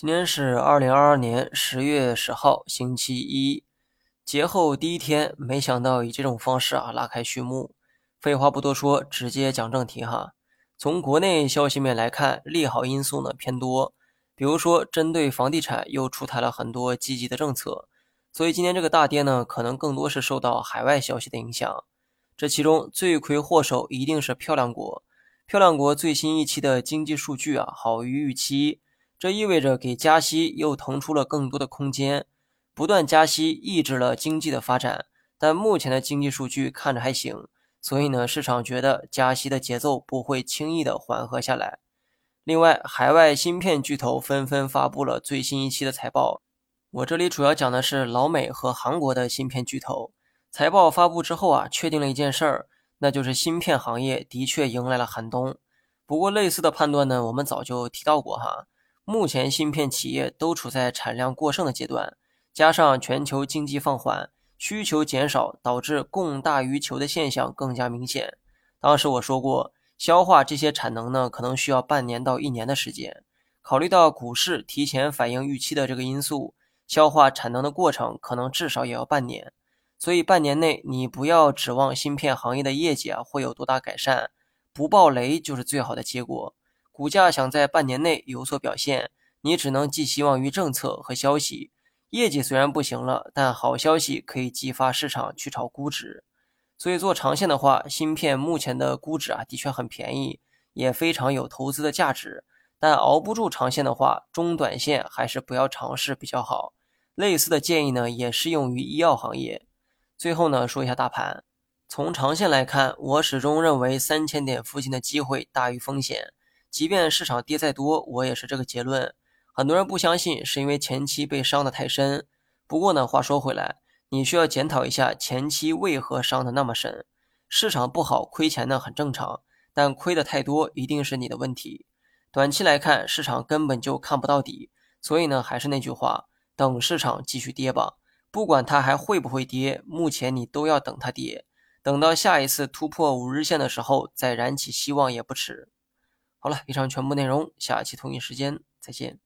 今天是二零二二年十月十号，星期一，节后第一天，没想到以这种方式啊拉开序幕。废话不多说，直接讲正题哈。从国内消息面来看，利好因素呢偏多，比如说针对房地产又出台了很多积极的政策，所以今天这个大跌呢，可能更多是受到海外消息的影响。这其中罪魁祸首一定是漂亮国。漂亮国最新一期的经济数据啊好于预期，这意味着给加息又腾出了更多的空间。不断加息抑制了经济的发展，但目前的经济数据看着还行，所以呢，市场觉得加息的节奏不会轻易的缓和下来。另外，海外芯片巨头纷纷发布了最新一期的财报，我这里主要讲的是老美和韩国的芯片巨头财报发布之后啊，确定了一件事儿。那就是芯片行业的确迎来了寒冬。不过，类似的判断呢，我们早就提到过哈。目前芯片企业都处在产量过剩的阶段，加上全球经济放缓，需求减少，导致供大于求的现象更加明显。当时我说过，消化这些产能呢，可能需要半年到一年的时间。考虑到股市提前反映预期的这个因素，消化产能的过程可能至少也要半年。所以半年内你不要指望芯片行业的业绩啊会有多大改善，不爆雷就是最好的结果。股价想在半年内有所表现，你只能寄希望于政策和消息。业绩虽然不行了，但好消息可以激发市场去炒估值。所以做长线的话，芯片目前的估值啊的确很便宜，也非常有投资的价值。但熬不住长线的话，中短线还是不要尝试比较好。类似的建议呢也适用于医药行业。最后呢，说一下大盘。从长线来看，我始终认为三千点附近的机会大于风险。即便市场跌再多，我也是这个结论。很多人不相信，是因为前期被伤得太深。不过呢，话说回来，你需要检讨一下前期为何伤得那么深。市场不好，亏钱呢很正常，但亏的太多，一定是你的问题。短期来看，市场根本就看不到底，所以呢，还是那句话，等市场继续跌吧。不管它还会不会跌，目前你都要等它跌，等到下一次突破五日线的时候再燃起希望也不迟。好了，以上全部内容，下期同一时间再见。